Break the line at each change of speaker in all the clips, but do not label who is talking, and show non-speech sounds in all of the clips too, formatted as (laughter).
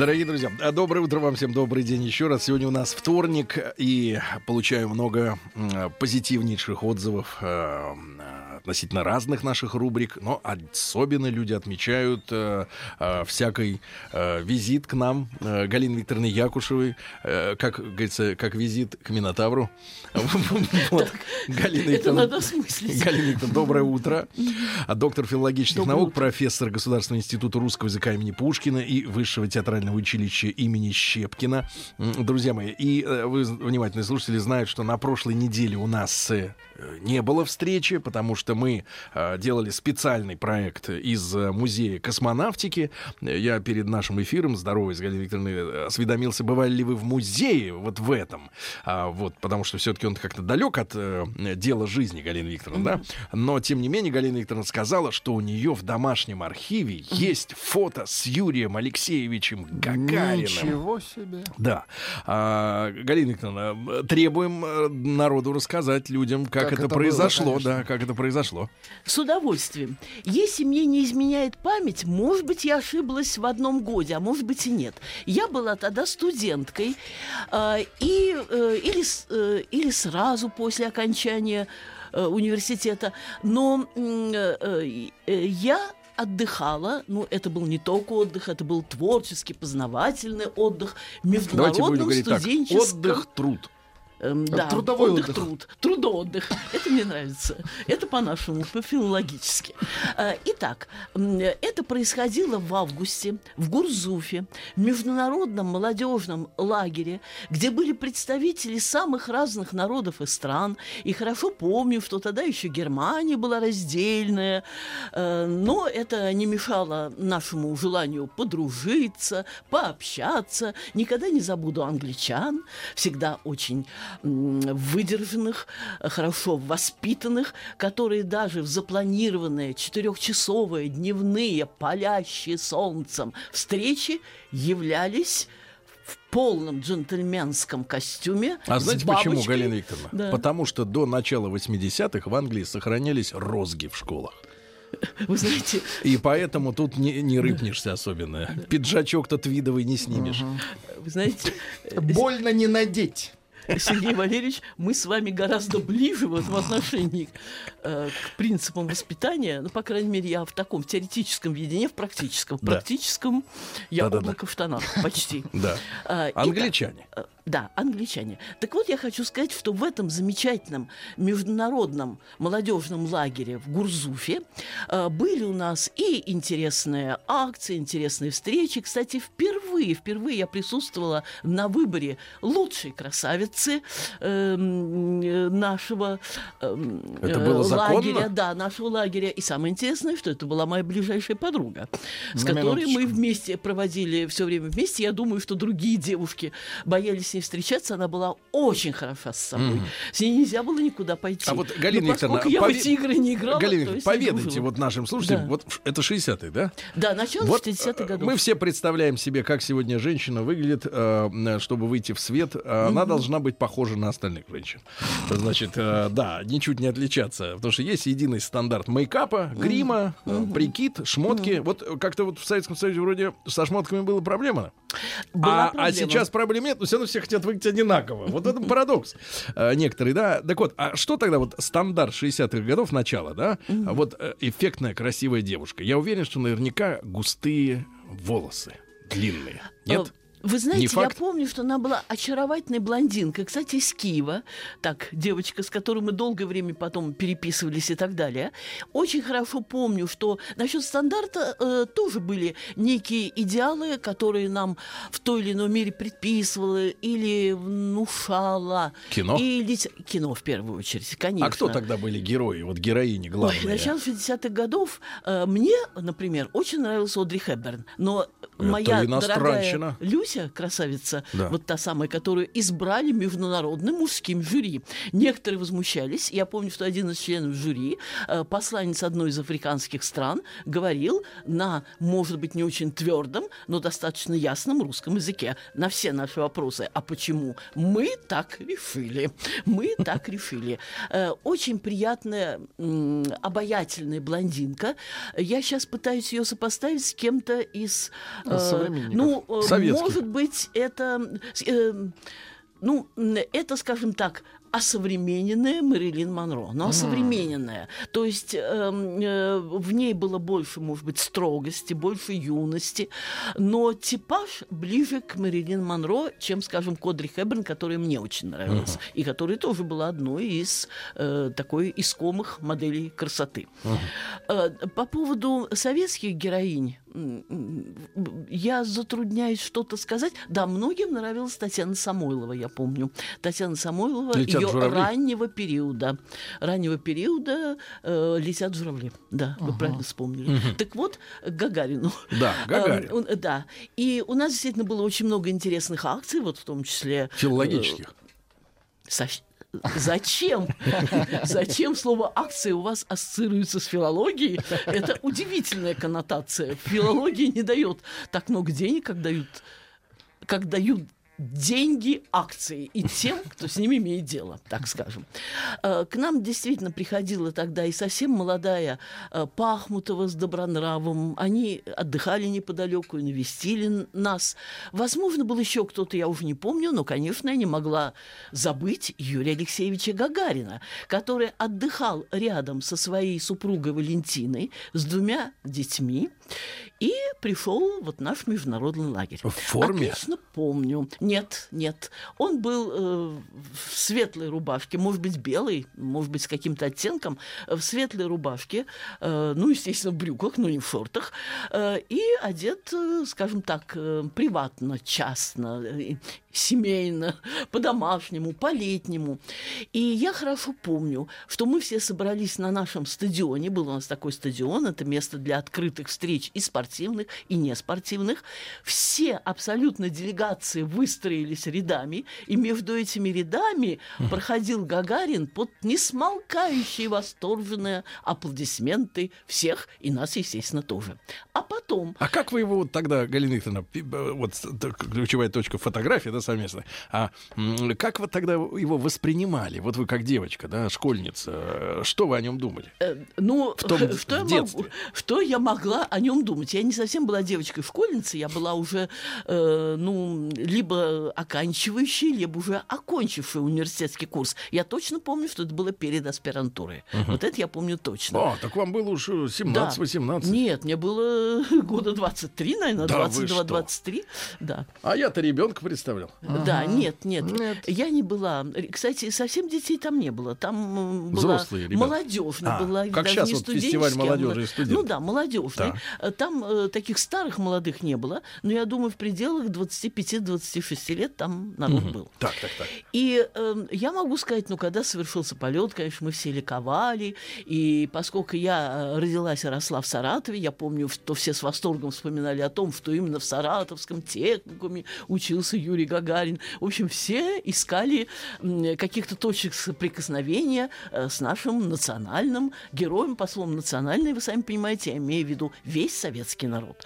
Дорогие друзья, а, доброе утро вам всем, добрый день еще раз. Сегодня у нас вторник, и получаю много позитивнейших отзывов э, относительно разных наших рубрик, но особенно люди отмечают э, э, всякий э, визит к нам э, Галины Викторовны Якушевой, э, как говорится, как визит к Минотавру. (laughs) Галина Викторовна- доброе утро. Доктор филологических наук, профессор Государственного института русского языка имени Пушкина и Высшего театрального училища имени Щепкина. Друзья мои, и э, вы, внимательные слушатели, знают, что на прошлой неделе у нас э, не было встречи, потому что мы э, делали специальный проект из э, музея космонавтики. Я перед нашим эфиром, здоровый с Галиной Викторовной, э, осведомился, бывали ли вы в музее вот в этом. А, вот, потому что все-таки он как-то далек от э, дела жизни Галины Викторовны, да? Но, тем не менее, Галина Викторовна сказала, что у нее в домашнем архиве есть фото с Юрием Алексеевичем Гагариным.
Ничего себе.
Да. А, Галина Викторовна, требуем народу рассказать людям, как,
Как
это,
это было,
произошло,
конечно.
да, как это произошло.
С удовольствием. Если мне не изменяет память, может быть, я ошиблась в одном годе, а может быть и нет. Я была тогда студенткой, э, и, э, или, э, или сразу после окончания э, университета, но э, э, я отдыхала, ну, это был не только отдых, это был творческий, познавательный отдых в
Давайте будем
международном
говорить так.
студенческом...
Отдых, труд.
Эм, да,
Трудовой
отдых,
отдых.
труд. Трудоотдых. Это мне нравится. Это по-нашему, по-филологически. Э, Итак, это происходило в августе в Гурзуфе, в международном молодежном лагере, где были представители самых разных народов и стран. И хорошо помню, что тогда еще Германия была раздельная, э, но это не мешало нашему желанию подружиться, пообщаться. Никогда не забуду англичан, всегда очень выдержанных, хорошо воспитанных, которые даже в запланированные четырехчасовые дневные, палящие солнцем встречи являлись в полном джентльменском костюме.
А
с
знаете почему,
бабочкой.
Галина Викторовна?
Да.
Потому что до начала 80-х в Англии сохранялись розги в школах.
Вы знаете,
И поэтому тут не, не рыпнешься особенно. Пиджачок-то твидовый не снимешь.
вы знаете, э,
Больно не надеть.
Сергей Валерьевич, мы с вами гораздо ближе в этом отношении э, к принципам воспитания. Ну, по крайней мере, я в таком теоретическом виде, не в практическом. В
Да.
практическом я
Да-да-да.
облако в штанах почти.
Да.
А, итак,
Англичане.
э, Да, англичане. Так вот, я хочу сказать, что в этом замечательном международном молодежном лагере в Гурзуфе э, были у нас и интересные акции, интересные встречи. Кстати, впервые, впервые я присутствовала на выборе лучшей красавицы эм, э, нашего эм,
Это
э,
было законно?
лагеря. Да, нашего лагеря. И самое интересное, что это была моя ближайшая подруга, с
На
которой мы
минуточку.
вместе проводили все время вместе. Я думаю, что другие девушки боялись с ней встречаться. Она была очень хороша с собой. С ней нельзя было никуда пойти.
А вот, Галина
Но
Викторовна,
я
пове-
в эти игры не играла,
Галина поведайте вот нашим слушателям,
Да.
вот это 60-й, да?
Да, начало
Вот
60-х
э,
годов.
мы все представляем себе, как сегодня женщина выглядит, э, э, чтобы выйти в свет. Она должна быть похожа на остальных женщин. Значит, да, ничуть не отличаться. Потому что есть единый стандарт мейкапа, грима, э, прикид, шмотки. Вот э, как-то вот в Советском Союзе вроде со шмотками была проблема.
Была
а, а сейчас проблем нет, но все равно все хотят выглядеть одинаково. Вот это парадокс. Э, Некоторые, да. Так вот, а что тогда вот стандарт 60-х годов начала, да? Вот э, эффектная, красивая девушка. Я уверен, что наверняка густые волосы, длинные. Нет?
Вы знаете, я помню, что она была очаровательной блондинкой. Кстати, из Киева. Так, девочка, с которой мы долгое время потом переписывались и так далее. Очень хорошо помню, что насчет стандарта э, тоже были некие идеалы, которые нам в той или иной мере предписывала или внушала.
Кино?
И лите- Кино, в первую очередь, конечно.
А кто тогда были герои, вот героини главные?
Ой, начало 60-х годов э, мне, например, очень нравился Одри Хепберн. Но
Это
моя дорогая Люся, красавица,
Да.
вот та самая, которую избрали международным мужским жюри. Некоторые возмущались. Я помню, что один из членов жюри, э, посланец одной из африканских стран, говорил на, может быть, не очень твердом, но достаточно ясном русском языке на все наши вопросы. А почему? Мы так решили. Мы так решили. Э, Очень приятная, обаятельная блондинка. Я сейчас пытаюсь ее сопоставить с кем-то из... э,
Современников.
Ну, э,
Советских.
может быть, это... э, ну, это, скажем так, осовремененная Мэрилин Монро, но осовремененная. То есть эм, э, в ней было больше, может быть, строгости, больше юности, но типаж ближе к Мэрилин Монро, чем, скажем, Кодри Хэбберн, которая мне очень нравилась, и которая тоже была одной из э, такой искомых моделей красоты. Э, по поводу советских героинь, я затрудняюсь что-то сказать. Да, многим нравилась Татьяна Самойлова, я помню. Татьяна Самойлова
«Летят
ее
журавли».
раннего периода. Раннего периода э, летят журавли. Да, вы правильно вспомнили. Так вот, к Гагарину.
Да, Гагарин.
Э, да. И у нас действительно было очень много интересных акций, вот в том числе... э,
Филологических.
Со- Зачем? Зачем слово акция у вас ассоциируется с филологией? Это удивительная коннотация. Филология не дает так много денег, как дают, как дают деньги акции и тем, кто с ними имеет дело, так скажем. Э, К нам действительно приходила тогда и совсем молодая э, Пахмутова с Добронравом. Они отдыхали неподалеку навестили нас. Возможно, был еще кто-то, я уже не помню, но, конечно, я не могла забыть Юрия Алексеевича Гагарина, который отдыхал рядом со своей супругой Валентиной с двумя детьми и пришел вот наш международный лагерь.
В форме?
Отлично помню. Нет, нет. Он был э, в светлой рубашке, может быть, белой, может быть, с каким-то оттенком, э, в светлой рубашке, э, ну, естественно, в брюках, но не в шортах, э, и одет, э, скажем так, э, приватно, частно, э, семейно, по-домашнему, по-летнему. И я хорошо помню, что мы все собрались на нашем стадионе. Был у нас такой стадион, это место для открытых встреч и спортивных, и неспортивных. Все абсолютно делегации выстроились рядами, и между этими рядами проходил Гагарин под несмолкающие восторженные аплодисменты всех, и нас, естественно, тоже. А потом
А как вы его тогда, Галина Викторовна, б- вот ключевая точка фотографии, да, совместная, а как вы тогда его воспринимали? Вот вы как девочка, да, школьница, э, что вы о нем думали?
Э, Ну,
В том- (laughs)
что, я
в детстве.
могу, что я могла о нем думать? Я не совсем была девочкой-школьницей, я была уже, э, ну, либо оканчивающей, либо уже окончившей университетский курс. Я точно помню, что это было перед аспирантурой. Вот это я помню точно.
О, так вам было уж э,
Да.
17-18.
Нет, мне было года 23, наверное,
Да вы что?
22-23. Да.
А я-то ребенка представлял.
Да, нет, нет,
Нет.
Я не была. Кстати, совсем детей там не было. Там была
Взрослые ребята.
молодежная
А,
была.
как
даже
щас
не
вот фестиваль
а
молодежи и студентов.
Ну да, молодежный. Э, Там э, таких старых молодых не было, но я думаю, в пределах 25-26 лет там народ был.
Так, так, так.
И э, я могу сказать, ну, когда совершился полет, конечно, мы все ликовали. И поскольку я э, родилась и росла в Саратове, я помню, что все с восторгом вспоминали о том, что именно в Саратовском техникуме учился Юрий Гагарин. В общем, все искали каких-то точек соприкосновения э, с нашим национальным героем, послом национальный, вы сами понимаете, я имею в виду весь советский народ.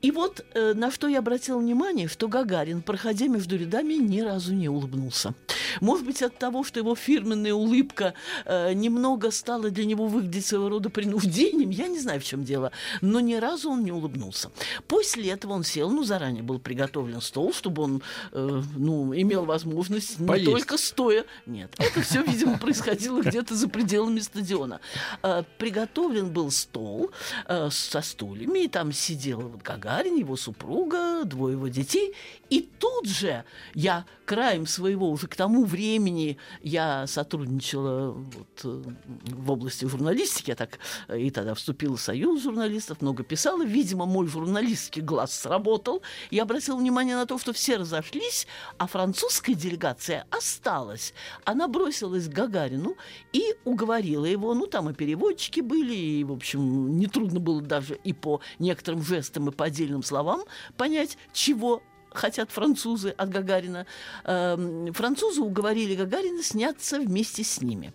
И вот э, на что я обратила внимание, что Гагарин, проходя между рядами, ни разу не улыбнулся. Может быть, от того, что его фирменная улыбка э, немного стала для него выглядеть своего рода принуждением, я не знаю, в чем дело, но ни разу он не улыбнулся. После этого он сел, ну, заранее был приготовлен стол, чтобы он, э, ну, имел возможность не
Поесть.
только стоя. Нет, это все, видимо, происходило где-то за пределами стадиона. Э, Приготовлен был стол э, со стульями, и там сидел Гагарин, его супруга, двое его детей. И тут же я краем своего, уже к тому времени я сотрудничала вот, э, в области журналистики, я так э, и тогда вступила в союз журналистов, много писала. Видимо, мой журналистский глаз сработал. Я обратила внимание на то, что все разошлись, а французская делегация осталась. Она бросилась к Гагарину и уговорила его. Ну, там и переводчики были, и, в общем, нетрудно было даже и по некоторым жестам, и по отдельным словам понять, чего хотят французы от Гагарина? Эм, французы уговорили Гагарина сняться вместе с ними.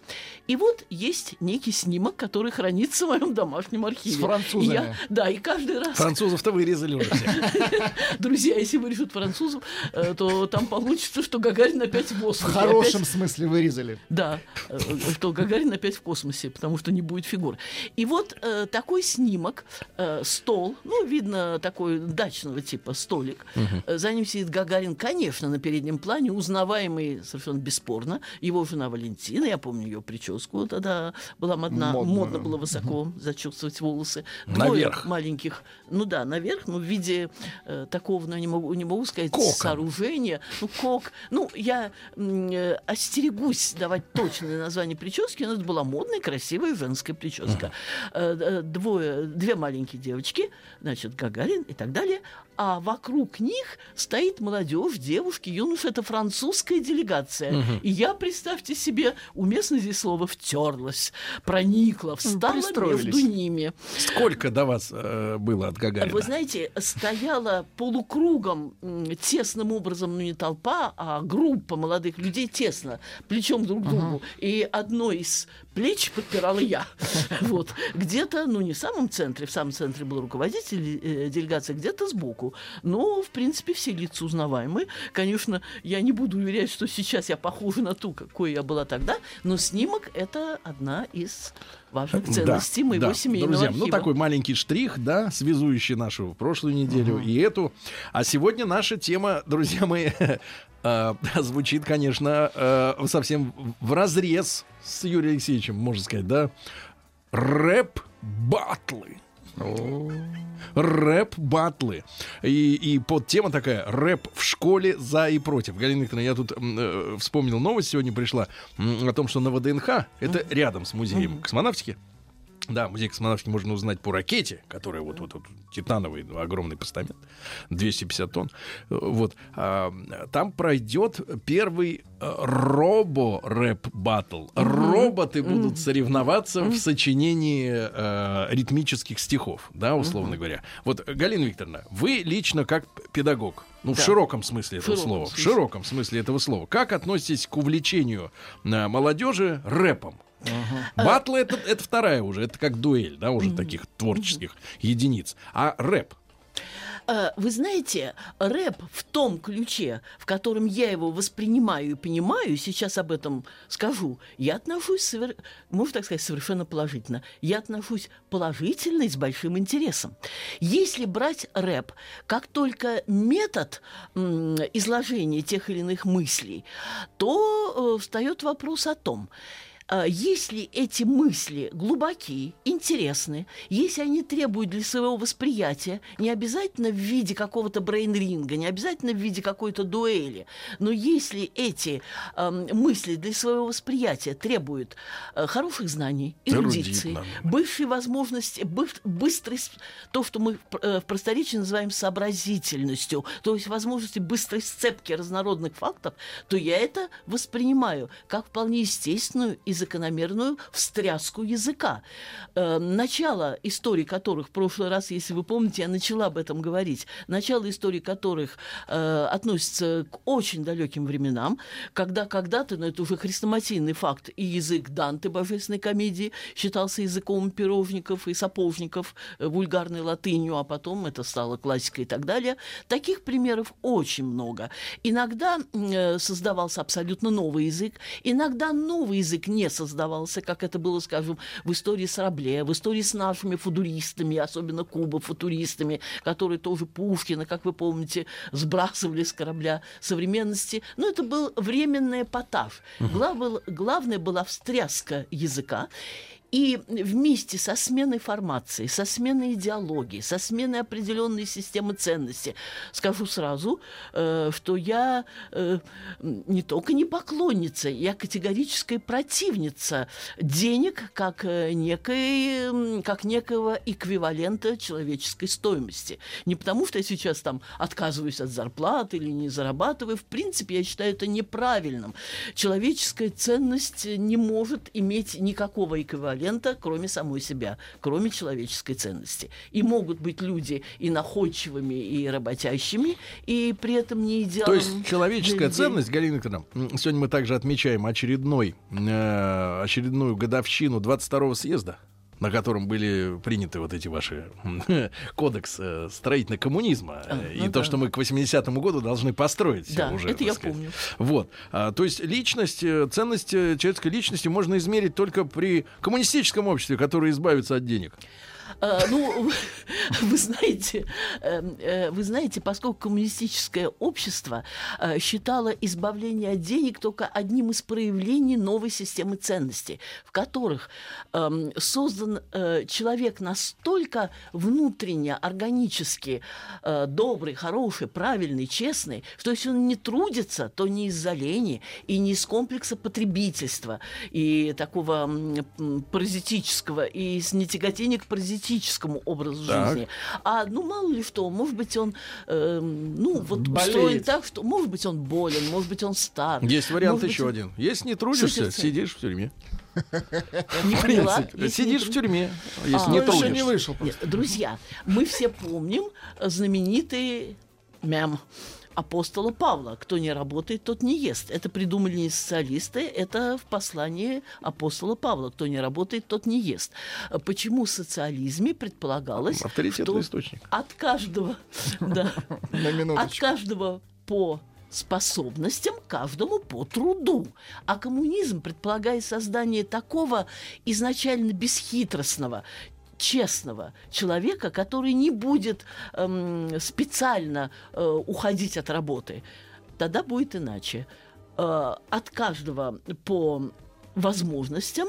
И вот есть некий снимок, который хранится в моем домашнем архиве.
С французами.
И я- да, и каждый раз
Французов-то вырезали уже. (laughs)
Друзья, если вырежут французов, э, то там получится, что Гагарин опять в
В
космосе.
хорошем
Опять-
смысле вырезали.
Да, э, что Гагарин опять в космосе, потому что не будет фигур. И вот э, такой снимок, стол, ну, видно, такой дачного типа столик. За ним сидит Гагарин, конечно, на переднем плане, узнаваемый совершенно бесспорно. Его жена Валентина, я помню ее прическу, тогда была модна,
Модную.
модно было высоко зачесывать волосы.
Наверх.
Двое маленьких, ну да, наверх, ну, в виде э, такого, ну, не могу, не могу сказать,
Кокон.
сооружения. Ну, кок. Ну, я э, остерегусь давать точное название прически, но это была модная, красивая женская прическа. Э, э, Двое, две маленькие девочки, значит, Гагарин и так далее. А вокруг них стоит молодежь, девушки, юноши. Это французская делегация. И я, представьте себе, уместно здесь слово «втерлась», проникла, встала между ними.
Сколько до вас э, было от Гагарина?
Вы знаете, стояла полукругом, тесным образом, ну не толпа, а группа молодых людей тесно, плечом друг к другу. И одно из плеч подпирала я. (laughs) Вот. Где-то, ну не в самом центре, в самом центре был руководитель э, делегации, где-то сбоку. Но, в принципе, все лица узнаваемые. Конечно, я не буду уверять, что сейчас я похожа на ту, какой я была тогда, но снимок — это одна из важных ценностей моего
да.
семейного
Друзья,
архива.
ну такой маленький штрих, да, связующий нашу прошлую неделю и эту. А сегодня наша тема, друзья мои, (laughs) э, (laughs) звучит, конечно, э, совсем в разрез с Юрием Алексеевичем, можно сказать, да. Рэп-батлы. Рэп-батлы. И, и подтема такая рэп в школе за и против. Галина Викторовна, я тут э, вспомнил новость, сегодня пришла о том, что на ВДНХ, это рядом с музеем космонавтики, да, музей космонавтики можно узнать по ракете, которая вот, вот, вот титановый огромный постамент, 250 тонн. Вот. А, там пройдет первый э, робо-рэп-баттл. Роботы будут соревноваться в сочинении э, ритмических стихов, да, условно говоря. Вот, Галина Викторовна, вы лично как педагог, ну, в
Да.
широком смысле
В
этого
широком
слова, в
смысле.
широком смысле этого слова, как относитесь к увлечению э, молодежи рэпом? Батлы это, это вторая уже, это как дуэль, да, уже таких творческих единиц. А рэп.
Э, Вы знаете, рэп в том ключе, в котором я его воспринимаю и понимаю, сейчас об этом скажу, я отношусь, совер- можно так сказать, совершенно положительно. Я отношусь положительно и с большим интересом. Если брать рэп как только метод м, изложения тех или иных мыслей, то э, встает вопрос о том, если эти мысли глубоки, интересны, если они требуют для своего восприятия, не обязательно в виде какого-то брейн-ринга, не обязательно в виде какой-то дуэли, но если эти эм, мысли для своего восприятия требуют э, хороших знаний, эрудиции, быстрой возможности, быс- быстрой, то, что мы э, в просторечии называем сообразительностью, то есть возможности быстрой сцепки разнородных фактов, то я это воспринимаю как вполне естественную и закономерную встряску языка. Э, начало истории которых, в прошлый раз, если вы помните, я начала об этом говорить, начало истории которых э, относится к очень далеким временам, когда когда-то, но это уже хрестоматийный факт, и язык Данте божественной комедии считался языком пирожников и сапожников, э, вульгарной латынью, а потом это стало классикой и так далее. Таких примеров очень много. Иногда э, создавался абсолютно новый язык, иногда новый язык не создавался, как это было, скажем, в истории с Рабле, в истории с нашими футуристами, особенно кубо-футуристами, которые тоже Пушкина, как вы помните, сбрасывали с корабля современности. Но это был временный эпатаж. Глав- главное была встряска языка. И вместе со сменой формации, со сменой идеологии, со сменой определенной системы ценностей, скажу сразу, э, что я э, не только не поклонница, я категорическая противница денег как, э, некой, как некого эквивалента человеческой стоимости. Не потому, что я сейчас там отказываюсь от зарплаты или не зарабатываю. В принципе, я считаю это неправильным. Человеческая ценность не может иметь никакого эквивалента эквивалента, кроме самой себя, кроме человеческой ценности. И могут быть люди и находчивыми, и работящими, и при этом не идеалом.
То есть человеческая ценность, Галина Викторовна, сегодня мы также отмечаем очередной, э, очередную годовщину 22-го съезда на котором были приняты вот эти ваши (laughs) кодекс э, строительного коммунизма
А,
э, и
ну
то,
да.
что мы к 80-му году должны построить
Да,
уже.
это я
сказать.
помню.
Вот. А, то есть личность, э, ценность человеческой личности можно измерить только при коммунистическом обществе, которое избавится от денег.
А, ну, (laughs) вы знаете, эм, э, вы знаете, поскольку коммунистическое общество э, считало избавление от денег только одним из проявлений новой системы ценностей, в которых эм, создан э, человек настолько внутренне, органически э, добрый, хороший, правильный, честный, что если он не трудится, то не из-за лени и не из комплекса потребительства и такого паразитического, и с нетяготения к паразитическому образу
Так.
жизни. А, ну, мало ли что, может быть, он, эм, ну, вот
Болеет.
устроен так, что, может быть, он болен, может быть, он стар.
Есть вариант
может быть,
еще
он-
один. Если не трудишься,
Существует.
сидишь в тюрьме. (laughs)
Не поняла,
Сидишь в тюрьме, если
А,
не трудишься.
не вышел
друзья, мы все помним э, знаменитый мем апостола Павла. Кто не работает, тот не ест. Это придумали не социалисты, это в послании апостола Павла. Кто не работает, тот не ест. Почему в социализме предполагалось,
Авторитетный источник.
от каждого, да, (laughs) от каждого по способностям, каждому по труду. А коммунизм предполагает создание такого изначально бесхитростного, честного человека, который не будет эм, специально э, уходить от работы. Тогда будет иначе. Э, от каждого по возможностям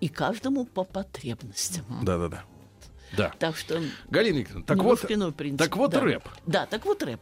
и каждому по потребностям.
Да-да-да. Да.
Так что
Галина Викторовна, так вот,
иной принцип.
так вот
Да.
рэп.
Да, так вот рэп.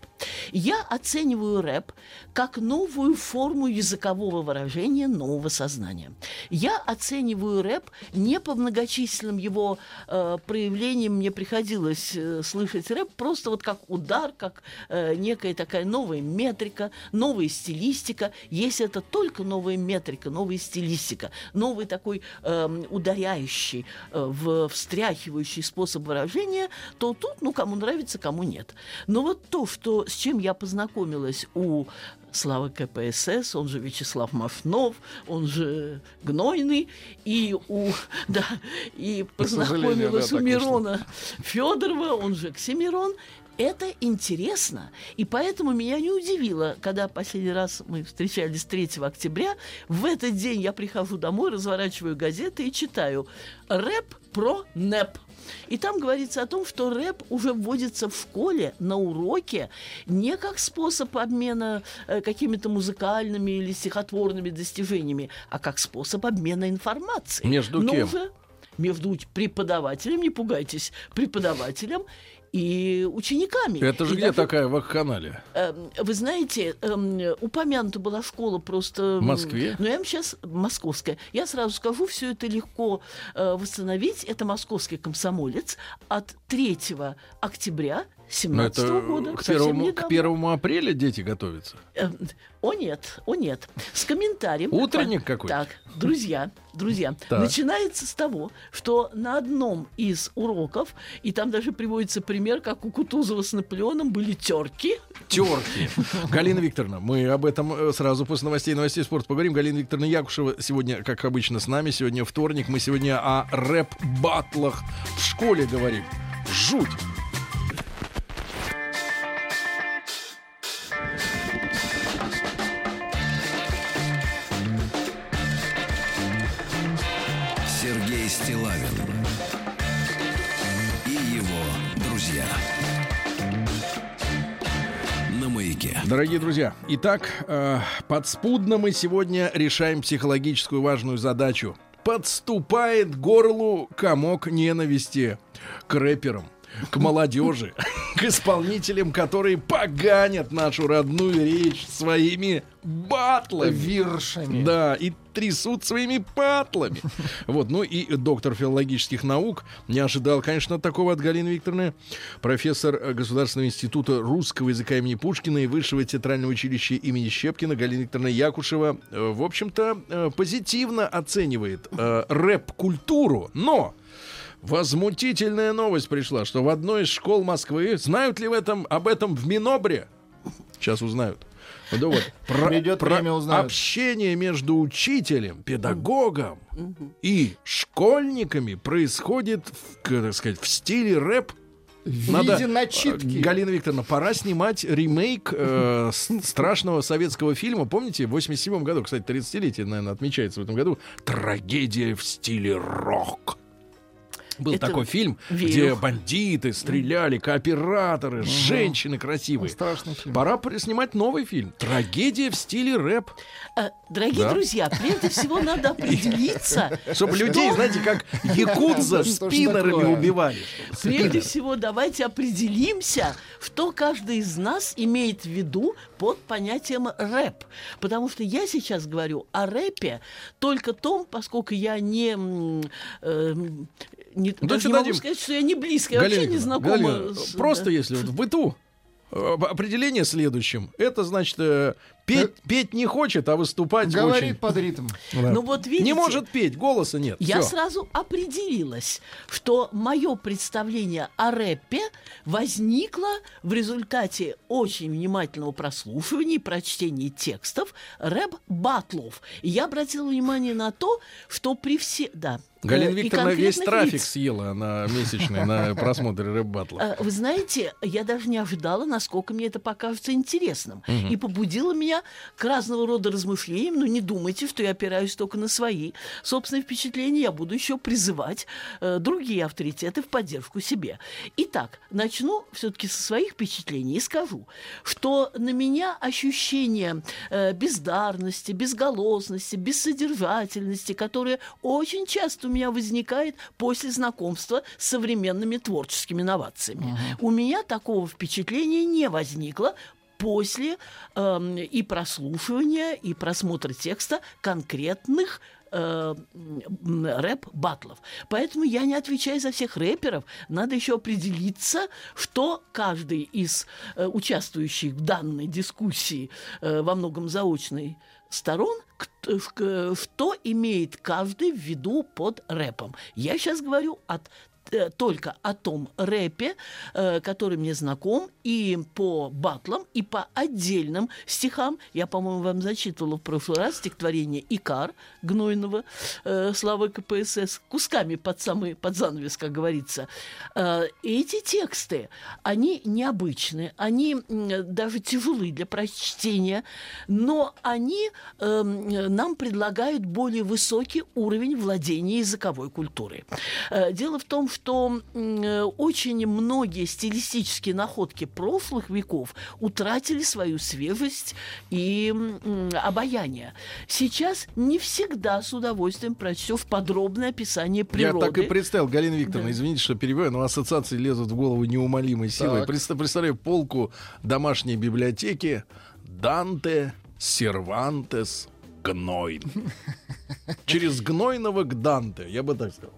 Я оцениваю рэп как новую форму языкового выражения нового сознания. Я оцениваю рэп не по многочисленным его э, проявлениям. Мне приходилось э, слышать рэп просто вот как удар, как э, некая такая новая метрика, новая стилистика. Если это только новая метрика, новая стилистика, новый такой эм, ударяющий, э, в, встряхивающий способ выражения, то тут, ну, кому нравится, кому нет. Но вот то, что, с чем я познакомилась у Славы КПСС, он же Вячеслав Машнов, он же Гнойный, и у, да, и познакомилась
да,
у Мирона Федорова, он же Оксимирон, это интересно, и поэтому меня не удивило, когда последний раз мы встречались 3 октября, в этот день я прихожу домой, разворачиваю газеты и читаю «Рэп про НЭП». И там говорится о том, что рэп уже вводится в школе на уроке не как способ обмена э, какими-то музыкальными или стихотворными достижениями, а как способ обмена информацией.
Между
Но
кем?
уже между преподавателем, не пугайтесь, преподавателем и учениками.
Это же
И
где
даже,
такая вакханалия?
эм, Вы знаете, эм, упомянута была школа просто...
В Москве?
Но я вам сейчас... Московская. Я сразу скажу, все это легко э, восстановить. Это московский комсомолец от 3 октября
Ну,
17
это
года.
к первому, к первому апреля дети готовятся.
Э, О нет, о нет. С комментарием.
Утренник
По-
какой-то?
Так, друзья, друзья, (laughs)
Так.
начинается с того, что на одном из уроков, и там даже приводится пример, как у Кутузова с Наполеоном были терки.
Терки. (laughs) Галина Викторовна, мы об этом э, сразу после новостей новостей спорта поговорим. Галина Викторовна Якушева сегодня, как обычно, с нами. Сегодня вторник. Мы сегодня о рэп-батлах в школе говорим. Жуть.
Стилавин и его друзья. На маяке.
Дорогие друзья, итак, э, подспудно мы сегодня решаем психологическую важную задачу. Подступает горлу комок ненависти к рэперам. К молодежи, к исполнителям, которые поганят нашу родную речь своими батлами.
Виршами.
Да, и трясут своими патлами. Вот, ну и доктор филологических наук не ожидал, конечно, такого от Галины Викторовны. Профессор Государственного института русского языка имени Пушкина и Высшего театрального училища имени Щепкина Галина Викторовна Якушева, э, в общем-то, э, позитивно оценивает э, рэп-культуру, но возмутительная новость пришла, что в одной из школ Москвы, знают ли в этом, об этом в Минобре? Сейчас узнают. Ну вот, (laughs) про,
Придет
про
время, узнают.
общение между учителем, педагогом и школьниками происходит, в, так сказать, в стиле рэп.
В
Надо,
виде начитки.
э, Галина Викторовна, пора снимать ремейк э, страшного советского фильма. Помните, в 87 году, кстати, 30-летие, наверное, отмечается в этом году, «Трагедия в стиле рок». Был
Это
такой фильм,
верю.
где бандиты стреляли, кооператоры, женщины красивые.
Страшный фильм.
Пора снимать новый фильм. Трагедия в стиле рэп.
Э, Дорогие
Да.
друзья, прежде всего надо (laughs) определиться,
Чтобы людей, знаете, как (laughs) якудза спиннерами убивали.
Прежде всего, давайте определимся, что каждый из нас имеет в виду под понятием рэп. Потому что я сейчас говорю о рэпе только том, поскольку я не... не,
Ну,
даже
давайте
не могу
дадим.
сказать, что я не близкая,
Галина
вообще не знакома.
Галина,
с-
просто
да.
если вот в быту э, определение следующим. Это значит, э, петь, петь не хочет, а выступать
Говорит
очень.
под ритм.
Да.
Ну вот видите,
Не может петь, голоса нет.
Я
Всё.
сразу определилась, что мое представление о рэпе возникло в результате очень внимательного прослушивания и прочтения текстов рэп-батлов. Я обратила внимание на то, что при все... Да.
Галина
э, и
Викторовна весь трафик
лиц.
съела на месячный на (laughs) просмотре рэп-батла.
Э, Вы знаете, я даже не ожидала, насколько мне это покажется интересным. И побудило меня к разного рода размышлениям. Но не думайте, что я опираюсь только на свои собственные впечатления. Я буду еще призывать э, другие авторитеты в поддержку себе. Итак, начну все-таки со своих впечатлений и скажу, что на меня ощущение э, бездарности, безголосности, бессодержательности, которое очень часто у меня возникает после знакомства с современными творческими новациями. У меня такого впечатления не возникло после эм, и прослушивания, и просмотра текста конкретных э, рэп-батлов. Поэтому я не отвечаю за всех рэперов. Надо еще определиться, что каждый из э, участвующих в данной дискуссии э, во многом заочной сторон, что имеет каждый в виду под рэпом. Я сейчас говорю от э, только о том рэпе, э, который мне знаком, и по батлам, и по отдельным стихам. Я, по-моему, вам зачитывала в прошлый раз стихотворение «Икар» Гнойного, э, славы КПСС, кусками под, самый, под занавес, как говорится. Э, эти тексты, они необычны, они м, даже тяжелы для прочтения, но они эм, нам предлагают более высокий уровень владения языковой культурой. Э, Дело в том, что э, очень многие стилистические находки прошлых веков утратили свою свежесть и обаяние. Сейчас не всегда с удовольствием прочтешь подробное описание природы.
Я так и представил, Галина Викторовна,
Да.
извините, что перебиваю, но ассоциации лезут в голову неумолимой силой.
Так.
Представ- Представляю полку домашней библиотеки Данте, Сервантес, Гнойн. (laughs) Через Гнойного к Данте, я бы так сказал.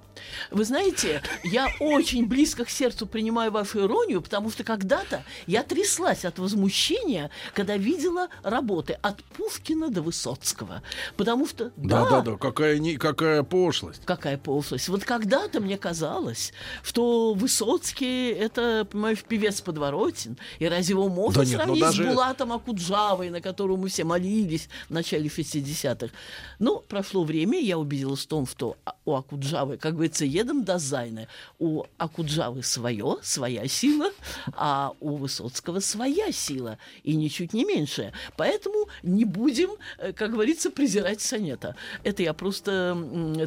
Вы знаете, я очень близко к сердцу принимаю вашу иронию, потому что когда-то я тряслась от возмущения, когда видела работы от Пушкина до Высоцкого. Потому что...
Да-да-да, какая, не, какая пошлость.
Какая пошлость. Вот когда-то мне казалось, что Высоцкий это, понимаешь, певец подворотен, и разве его можно
Да нет, ну
сравнить
даже-
с Булатом Акуджавой, на которого мы все молились в начале 60-х? Ну, прошло время, я убедилась в том, что у Акуджавы, как говорится, едем до Зайны. У Акуджавы свое, своя сила, а у Высоцкого своя сила, и ничуть не меньшая. Поэтому не будем, э, как говорится, презирать сонета. Это я просто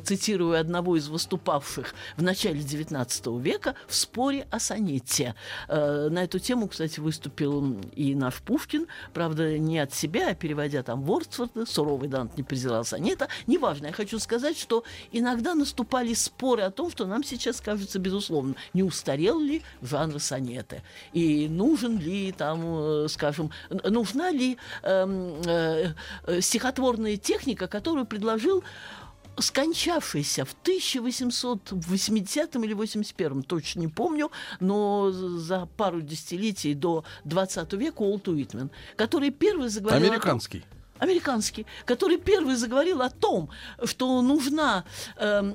цитирую одного из выступавших в начале XIX века в споре о сонете. Э, На эту тему, кстати, выступил и наш Пушкин, правда, не от себя, а переводя там Вордсворта, суровый Дант не презирал сонета. Неважно, я хочу сказать, что иногда наступали споры споры о том, что нам сейчас кажется, безусловно, не устарел ли жанр сонеты, и нужен ли там, э, скажем, нужна ли эм, э, э, стихотворная техника, которую предложил скончавшийся в 1880 или 81 точно не помню, но за пару десятилетий до 20 века Уолт Уитмен, который первый заговорил... о том-
Американский.
который первый заговорил о том, что нужна э,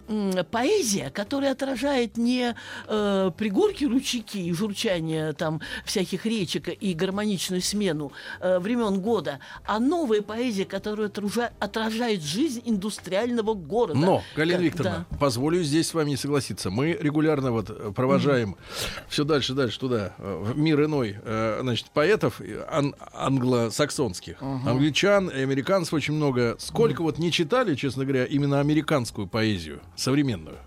поэзия, которая отражает не э, пригорки, ручейки и журчание там всяких речек и гармоничную смену э, времен года, а новая поэзия, которая отража- отражает жизнь индустриального города.
Но, Галина
Как-
Викторовна,
да.
позволю здесь с вами не согласиться. Мы регулярно вот провожаем все дальше, дальше туда, э, в мир иной, э, значит, поэтов ан- англосаксонских, англичан и американцев очень много. Сколько вот не читали, честно говоря, именно американскую поэзию, современную.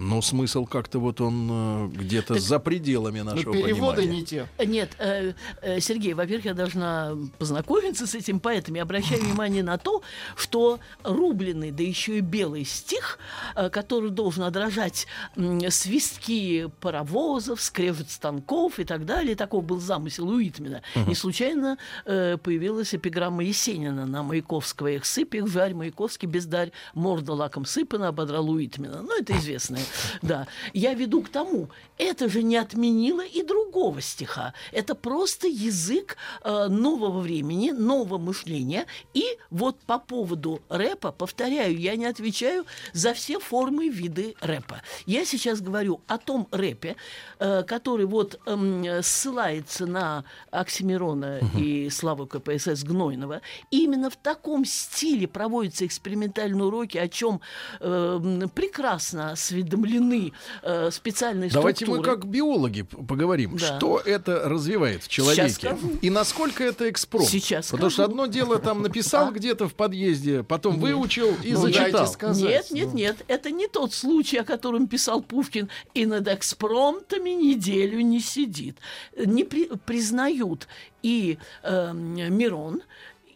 Но смысл как-то вот он э, где-то за пределами
Ну,
нашего
переводы
понимания.
не те.
Нет, э, э, Сергей, во-первых, я должна познакомиться с этим поэтом. Я обращаю внимание на то, что рубленый, да еще и белый стих, э, который должен отражать м, свистки паровозов, скрежет станков и так далее. Таков был замысел Уитмена. Не случайно э, появилась эпиграмма Есенина на Маяковского «Эх, сыпь их, жарь, Маяковский, бездарь, морда лаком сыпана, ободрал Уитмена». Ну, это известное. (laughs) Да. Я веду к тому, это же не отменило и другого стиха. Это просто язык э, нового времени, нового мышления. И вот по поводу рэпа, повторяю, я не отвечаю за все формы и виды рэпа. Я сейчас говорю о том рэпе, э, который вот эм, ссылается на Оксимирона и Славу КПСС Гнойного. И именно в таком стиле проводятся экспериментальные уроки, о чем э, м, прекрасно осведомлены э, специальные
Давайте мы
структуры.
как биологи поговорим,
Да.
что это развивает в человеке и насколько это экспромт.
Сейчас
Потому что
скажу.
одно дело там написал
А?
где-то в подъезде, потом выучил и
Ну,
зачитал.
сказать.
Нет, нет,
Ну.
нет, это не тот случай, о котором писал Пушкин. И над экспромтами неделю не сидит. Не при- признают и эм, Мирон,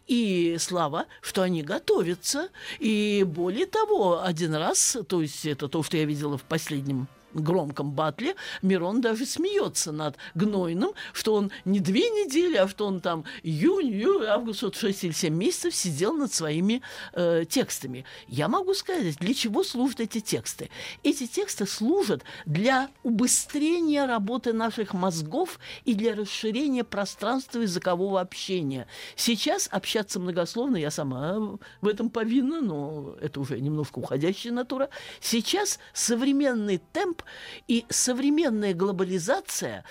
и Слава, что они готовятся. И более того, один раз, то есть это то, что я видела в последнем громком батле, Мирон даже смеется над Гнойным, что он не две недели, а что он там июнь, июль, август, вот 6 или 7 месяцев сидел над своими э, текстами. Я могу сказать, для чего служат эти тексты. Эти тексты служат для убыстрения работы наших мозгов и для расширения пространства языкового общения. Сейчас общаться многословно, я сама в этом повинна, но это уже немножко уходящая натура. Сейчас современный темп и современная глобализация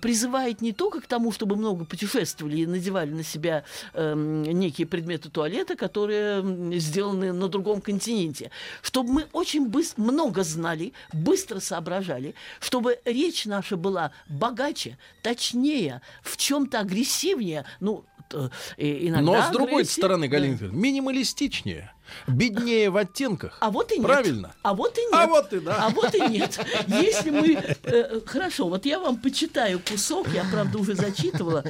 призывает не только к тому, чтобы много путешествовали и надевали на себя эм, некие предметы туалета, которые сделаны на другом континенте, чтобы мы очень быс- много знали, быстро соображали, чтобы речь наша была богаче, точнее, в чем-то агрессивнее, ну, иногда
Но с другой
агрессия-
стороны,
Да.
Галина Викторовна, минималистичнее, беднее в оттенках.
А вот и нет.
Правильно.
А вот и нет.
А вот и да.
А вот и нет. Если мы... э, хорошо, вот я вам почитаю кусок, я, правда, уже зачитывала.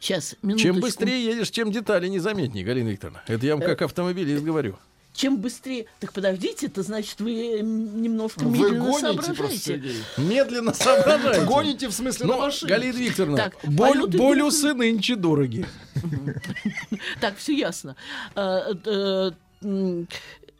Сейчас, минуточку.
Чем быстрее едешь, чем детали незаметнее, Галина Викторовна. Это я вам как автомобилист говорю.
Чем быстрее... Так подождите, это значит, вы м, немножко
Вы
медленно
гоните просто,
соображаете.
Сергей.
Медленно соображайте.
Гоните в смысле на
Но,
машине.
Галина Викторовна,
Так,
боль, болюсы нынче дороги. (laughs)
Так, все ясно. А, э,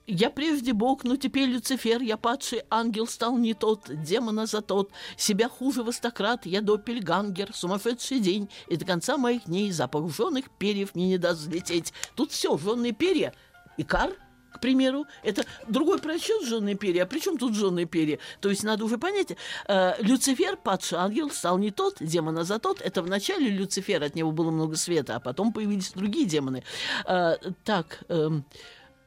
Я прежде Бог, но теперь Люцифер, я падший ангел стал не тот, демона за тот, себя хуже востократ, я допельгангер, сумасшедший день, и до конца моих дней запах жженых перьев мне не даст взлететь. Тут все, жженые перья, икар, к примеру, это другой просчет жженые перья. А при чем тут жженые перья? То есть надо уже понять, э, Люцифер, падший ангел, стал не тот, демона за тот. Это в начале Люцифер, от него было много света, а потом появились другие демоны. Э, так, э,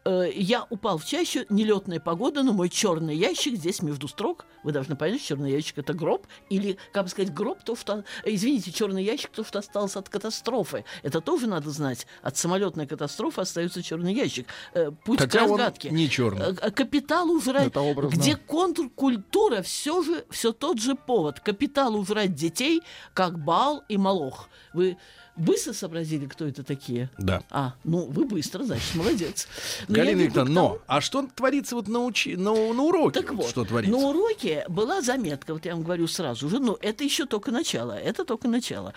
я упал в чащу, нелетная погода, но мой черный ящик здесь между строк. Вы должны понять, что черный ящик это гроб, или, как бы сказать, гроб, то, что, извините, черный ящик, то, что осталось от катастрофы. Это тоже надо знать. От самолетной катастрофы остается черный ящик. Э, Путь
Хотя
к
он
разгадке.
не черный.
Э, к- Капиталу жрать,
Это образно.
где контркультура все же все тот же повод. Капиталу жрать детей, как Баал и Малох. Вы Быстро сообразили, кто это такие?
Да.
А, ну вы быстро, значит, молодец. Но
Галина Викторовна, но, а что творится вот на, учи, на, на уроке?
Так вот,
что творится?
на уроке была заметка, вот я вам говорю сразу же, ну, это еще только начало, это только начало.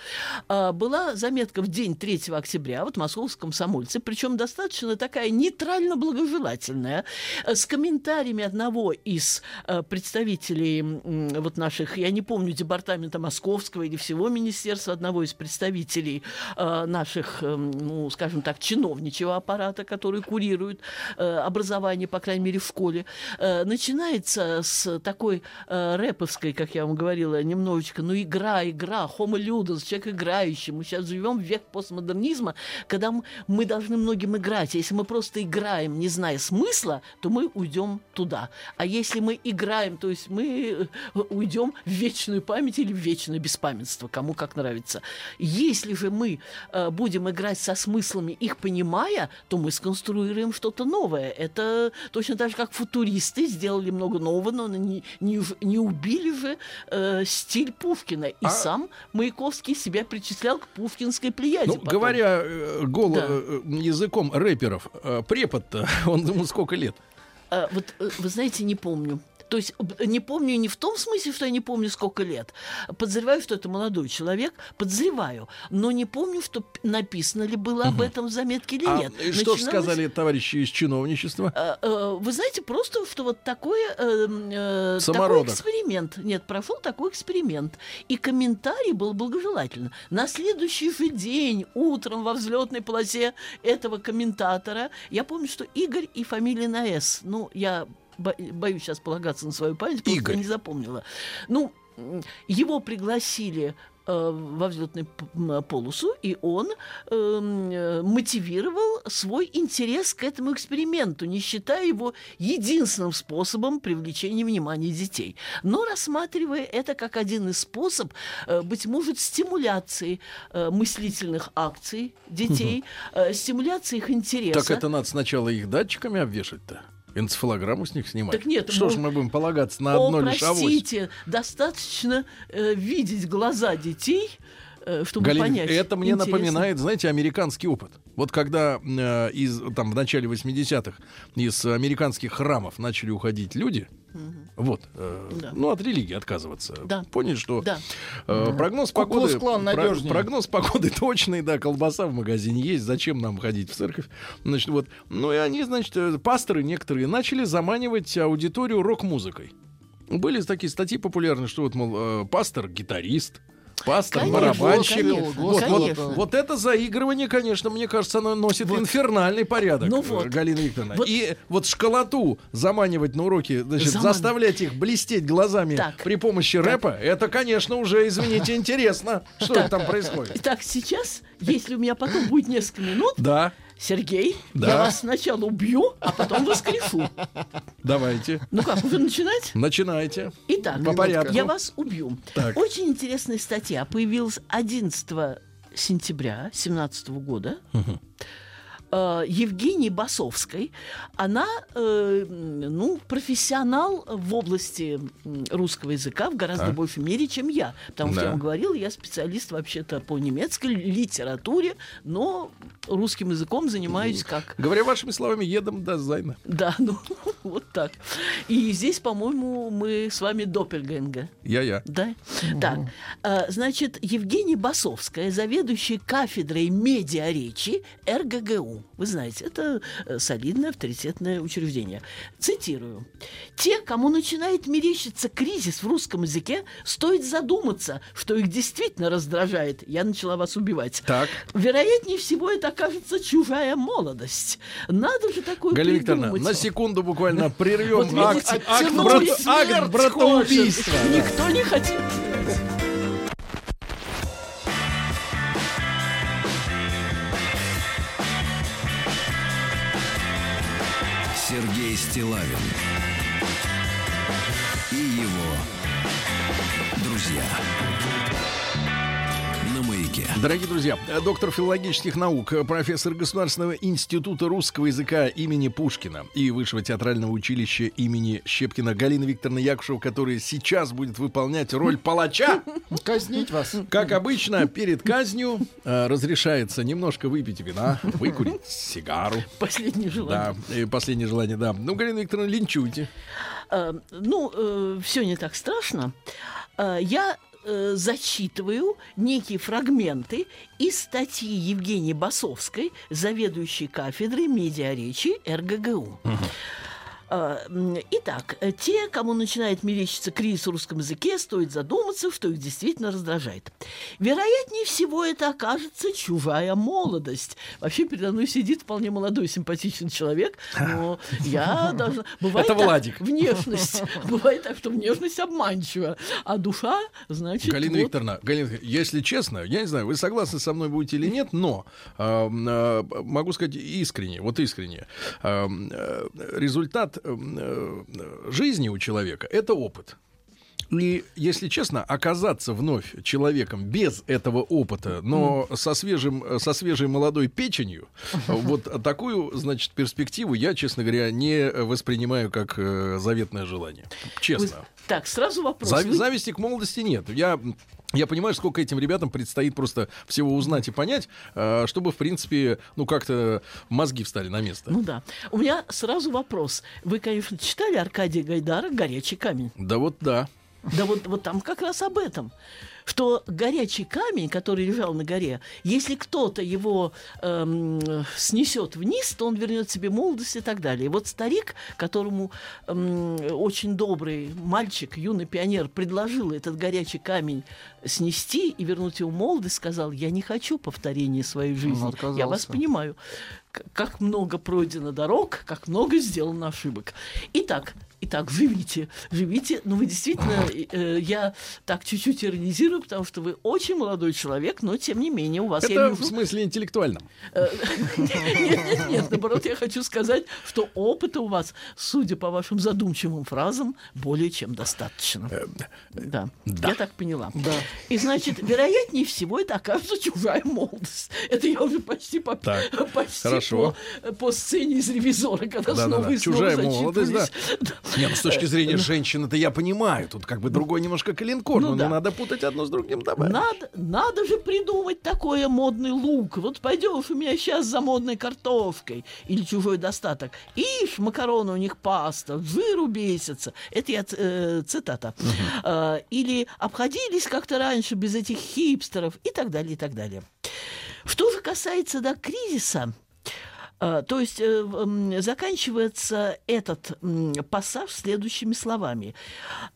А, была заметка в день 3 октября, вот в московском комсомольце, причем достаточно такая нейтрально-благожелательная, э, с комментариями одного из э, представителей м, вот наших, я не помню, департамента московского или всего министерства, одного из представителей э, наших, э, ну, скажем так, чиновничьего аппарата, который курирует э, образование, по крайней мере, в школе, э, начинается с такой э, рэповской, как я вам говорила, немножечко, ну, игра, игра, homo ludens, человек играющий. Мы сейчас живем в век постмодернизма, когда мы должны многим играть. Если мы просто играем, не зная смысла, то мы уйдем туда. А если мы играем, то есть мы э, уйдем в вечную память или в вечное беспамятство, кому как нравится. Если же мы э, будем играть со смыслами, их понимая, то мы сконструируем что-то новое. Это точно так же, как футуристы сделали много нового, но не, не, не убили же э, стиль Пушкина. И
А-
сам Маяковский себя причислял к пушкинской плеяде.
Ну,
потом.
говоря э, голо-
Да.
э, языком рэперов, э, препод-то, (laughs) он ему сколько лет?
А, вот вы знаете, не помню. То есть не помню не в том смысле, что я не помню, сколько лет. Подозреваю, что это молодой человек. Подозреваю. Но не помню, что написано ли было об этом в заметке или
А
нет.
и что
Начиналось-
сказали товарищи из чиновничества?
Э, э, Вы знаете, просто что вот такой, э, э, такой эксперимент. Нет, прошел такой эксперимент. И комментарий был благожелательно. На следующий же день, утром во взлетной полосе этого комментатора, я помню, что Игорь и фамилия на «С». Ну, я бо- боюсь сейчас полагаться на свою память, просто
Игорь.
не запомнила. Ну, его пригласили э, во взлетную полосу, и он эм, э, мотивировал свой интерес к этому эксперименту, не считая его единственным способом привлечения внимания детей, но рассматривая это как один из способ, э, быть может, стимуляции э, мыслительных акций детей, э, стимуляции их интереса.
Так это надо сначала их датчиками обвешать-то. Энцефалограмму с них снимать.
Так нет,
Что ж
мы-
мы будем полагаться на
О,
одно лишь авось?
простите, достаточно э, видеть глаза детей, э, чтобы
Галина,
понять.
это мне
интересно.
напоминает, знаете, американский опыт. Вот когда э, из, там, в начале 80-х из американских храмов начали уходить люди, вот, э,
Да.
ну, от религии отказываться.
Да.
Поняли, что
Да.
э, прогноз погоды...
Ку-клукс-клан
про- прогноз погоды точный, да, колбаса в магазине есть, зачем нам ходить в церковь? Значит, вот, ну и они, значит, э, пасторы некоторые начали заманивать аудиторию рок-музыкой. Были такие статьи популярные, что вот, мол, э, пастор, гитарист, пастор,
Конечно,
барабанщик.
конечно,
вот,
конечно.
вот, вот это заигрывание, конечно, мне кажется, оно носит инфернальный порядок,
Ну вот.
Галина Викторовна.
Вот.
И вот школоту заманивать на уроки, значит,
Заман-
заставлять их блестеть глазами
Так.
при помощи рэпа, это, конечно, уже, извините, (laughs) интересно, что там происходит.
Итак, сейчас, если у меня потом будет несколько минут,
Да,
Сергей,
Да.
я вас сначала убью, а потом воскрешу.
давайте,
Ну как, уже начинать?
начинайте.
Итак,
По порядку.
я вас убью.
Так.
Очень интересная статья появилась 11 сентября 2017 года. Э, Евгении Басовской. Она, э, ну, профессионал в области русского языка в гораздо
Так.
большей мере, чем я. Потому что
Да.
я вам говорила, я специалист вообще-то по немецкой литературе, но русским языком занимаюсь как
Говоря вашими словами, едом до Зайна.
да, (laughs) ну вот так. И здесь, по-моему, мы с вами доппельгенга.
Я-я.
Да? Так, а, значит, Евгения Басовская, заведующая кафедрой медиаречи РГГУ. Вы знаете, это э, солидное авторитетное учреждение. Цитирую. «Те, кому начинает мерещиться кризис в русском языке, стоит задуматься, что их действительно раздражает. Я начала вас убивать.
Так.
Вероятнее всего, это окажется чужая молодость. Надо же такое
Галина Викторовна, на секунду буквально прервем
Вот
акт,
видите,
акт, брат- акт братоубийства.
Никто не хотел.
Сергей Стилавин и его друзья.
Дорогие друзья, э, доктор филологических наук, э, профессор Государственного института русского языка имени Пушкина и Высшего театрального училища имени Щепкина Галина Викторовна Якушева, которая сейчас будет выполнять роль палача.
Казнить вас.
Как обычно, перед казнью э, разрешается немножко выпить вина, выкурить сигару.
Последнее желание.
Да, и последнее желание, да. Ну, Галина Викторовна, линчуйте.
Э, ну, все не так страшно. Э, я э, зачитываю некие фрагменты из статьи Евгении Басовской, заведующей кафедрой медиаречи РГГУ. М, Итак, э, те, кому начинает мерещиться кризис в русском языке, стоит задуматься, что их действительно раздражает. Вероятнее всего, это окажется чужая молодость. Вообще передо мной сидит вполне молодой, симпатичный человек, но (laughs) я должна... Бывает
Это
так,
Владик.
Внешность. (laughs) Бывает так, что внешность обманчива, а душа, значит...
Галина
вот-
Викторовна, Галина Викторовна, если честно, я не знаю, вы согласны со мной будете или нет, но э, э, могу сказать искренне, вот искренне, э, результат жизни у человека — это опыт. И, если честно, оказаться вновь человеком без этого опыта, но со, свежим, со свежей молодой печенью, (laughs) вот такую, значит, перспективу я, честно говоря, не воспринимаю как э, заветное желание.
Вы-
Честно.
Так, сразу вопрос.
Зави-
Вы-
Зависти к молодости нет. Я я понимаю, сколько этим ребятам предстоит просто всего узнать и понять, э, чтобы, в принципе, ну, как-то мозги встали на место.
Ну да. У меня сразу вопрос. Вы, конечно, читали Аркадия Гайдара «Горячий камень».
Да вот да.
Да вот, вот там как раз об этом. Что горячий камень, который лежал на горе, если кто-то его эм, снесет вниз, то он вернет себе молодость и так далее. И вот старик, которому эм, очень добрый мальчик, юный пионер, предложил этот горячий камень снести и вернуть его молодость, сказал, я не хочу повторения своей жизни.
отказался.
я вас понимаю. Как много пройдено дорог, как много сделано ошибок. Итак, Итак, живите, живите. Ну, вы действительно, э, я так чуть-чуть иронизирую, потому что вы очень молодой человек, но тем не менее у вас я
Это
вижу...
в смысле интеллектуальном.
Э, (laughs) Нет, нет, нет, наоборот, я хочу сказать, что опыта у вас, судя по вашим задумчивым фразам, более чем достаточно. Да, я так поняла. И значит, вероятнее всего, это окажется чужая молодость. Это я уже почти по, (laughs) почти по, сцене из ревизора, когда снова и снова
чужая молодость, да. Нет, ну, с точки зрения женщины-то я понимаю. Тут как бы другой немножко коленкор,
Ну
но
да.
не надо путать одно с другим. Давай.
Надо, надо же придумать такое модный лук. Вот пойдешь у меня сейчас за модной картошкой или чужой достаток. Ишь, макароны у них паста, жиру бесится. Это я э, цитата. А, или обходились как-то раньше без этих хипстеров и так далее, и так далее. Что же касается до кризиса, то есть э, заканчивается этот пассаж следующими словами.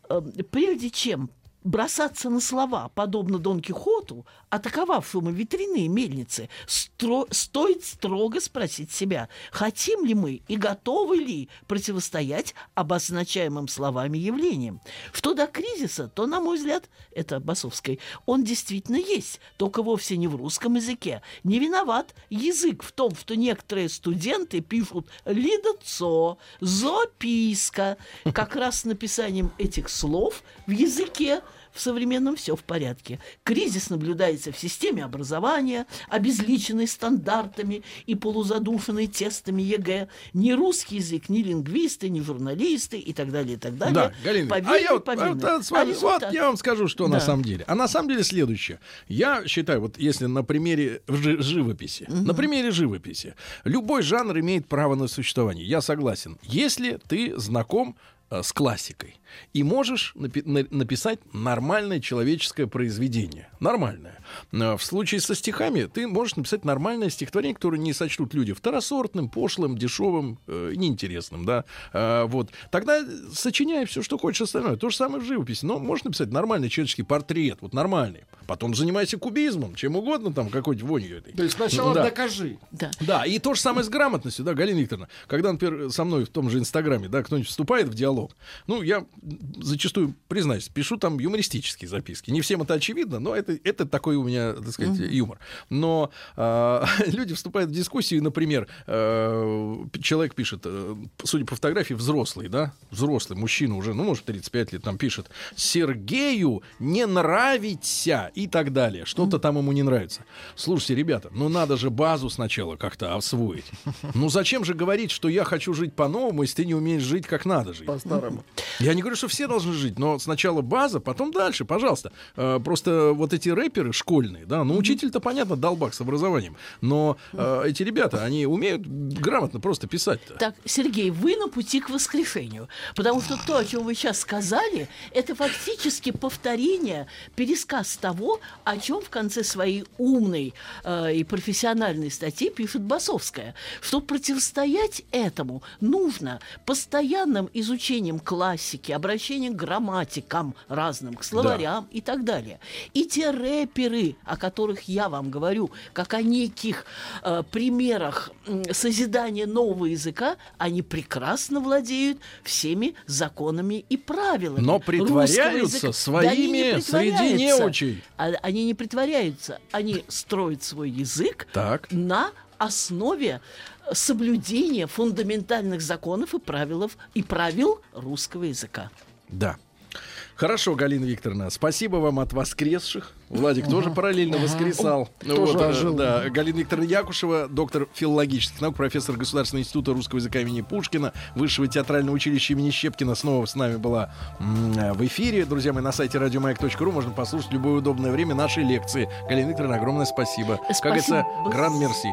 Э, Прежде чем бросаться на слова, подобно Дон Кихоту, атаковавшему и мельницы, стро- стоит строго спросить себя, хотим ли мы и готовы ли противостоять обозначаемым словами явлениям. Что до кризиса, то, на мой взгляд, это Басовской, он действительно есть, только вовсе не в русском языке. Не виноват язык в том, что некоторые студенты пишут «лидоцо», «зописка». Как раз с написанием этих слов в языке в современном все в порядке. Кризис наблюдается в системе образования, обезличенной стандартами и полузадушенной тестами ЕГЭ. Ни русский язык, ни лингвисты, ни журналисты и так далее, и так далее.
Да, Галина,
Повинны,
а я вот,
повинны.
а вот, а,
А результат?
вот я вам скажу, что на
Да.
самом деле. А на самом деле следующее. Я считаю, вот если на примере жи- живописи, на примере живописи, любой жанр имеет право на существование. Я согласен. Если ты знаком э, с классикой и можешь напи- на- написать нормальное человеческое произведение. Нормальное. Э, В случае со стихами ты можешь написать нормальное стихотворение, которое не сочтут люди второсортным, пошлым, дешевым, э, неинтересным, да. Э, вот. Тогда сочиняй все, что хочешь остальное. То же самое в живописи. Но можешь написать нормальный человеческий портрет, вот нормальный. Потом занимайся кубизмом, чем угодно, там, какой-нибудь вонью этой.
То есть сначала
Да.
докажи.
Да.
Да, и то же самое с грамотностью, да, Галина Викторовна. Когда, например, со мной в том же Инстаграме, да, кто-нибудь вступает в диалог. Ну, я зачастую, признаюсь, пишу там юмористические записки. Не всем это очевидно, но это, это такой у меня, так сказать, юмор. Но э, (laughs) люди вступают в дискуссию, например, э, человек пишет, э, судя по фотографии, взрослый, да, взрослый мужчина уже, ну, может, 35 лет, там пишет, Сергею не нравится и так далее. Что-то там ему не нравится. Слушайте, ребята, ну надо же базу сначала как-то освоить. (laughs) Ну зачем же говорить, что я хочу жить по-новому, если ты не умеешь жить как надо жить?
По-старому.
Я не говорю, что все должны жить, но сначала база, потом дальше, пожалуйста. Э, Просто вот эти рэперы школьные, да, ну учитель-то, понятно, долбак с образованием, но э, эти ребята, они умеют грамотно просто писать-то.
Так, Сергей, вы на пути к воскрешению. Потому что то, о чем вы сейчас сказали, это фактически повторение, пересказ того, о чем в конце своей умной э, и профессиональной статьи пишет Басовская. Чтобы противостоять этому, нужно постоянным изучением классики, обращением к грамматикам разным, к словарям и так далее. И те рэперы, о которых я вам говорю, как о неких э, примерах м, созидания нового языка, они прекрасно владеют всеми законами и правилами.
Но притворяются своими
они не
среди неучей.
А- Они не притворяются, они строят свой язык
Так.
на основе соблюдения фундаментальных законов и правил, и правил русского языка.
Да. Хорошо, Галина Викторовна, спасибо вам от воскресших. Владик тоже параллельно воскресал. Ну
Тоже
вот, э,
ожил.
да. Галина Викторовна Якушева, доктор филологических наук, профессор Государственного института русского языка имени Пушкина, Высшего театрального училища имени Щепкина, снова с нами была м, в эфире. Друзья мои, на сайте радиомаяк.ру можно послушать в любое удобное время наши лекции. Галина Викторовна, огромное спасибо. Как
Спасибо.
говорится, гран мерси.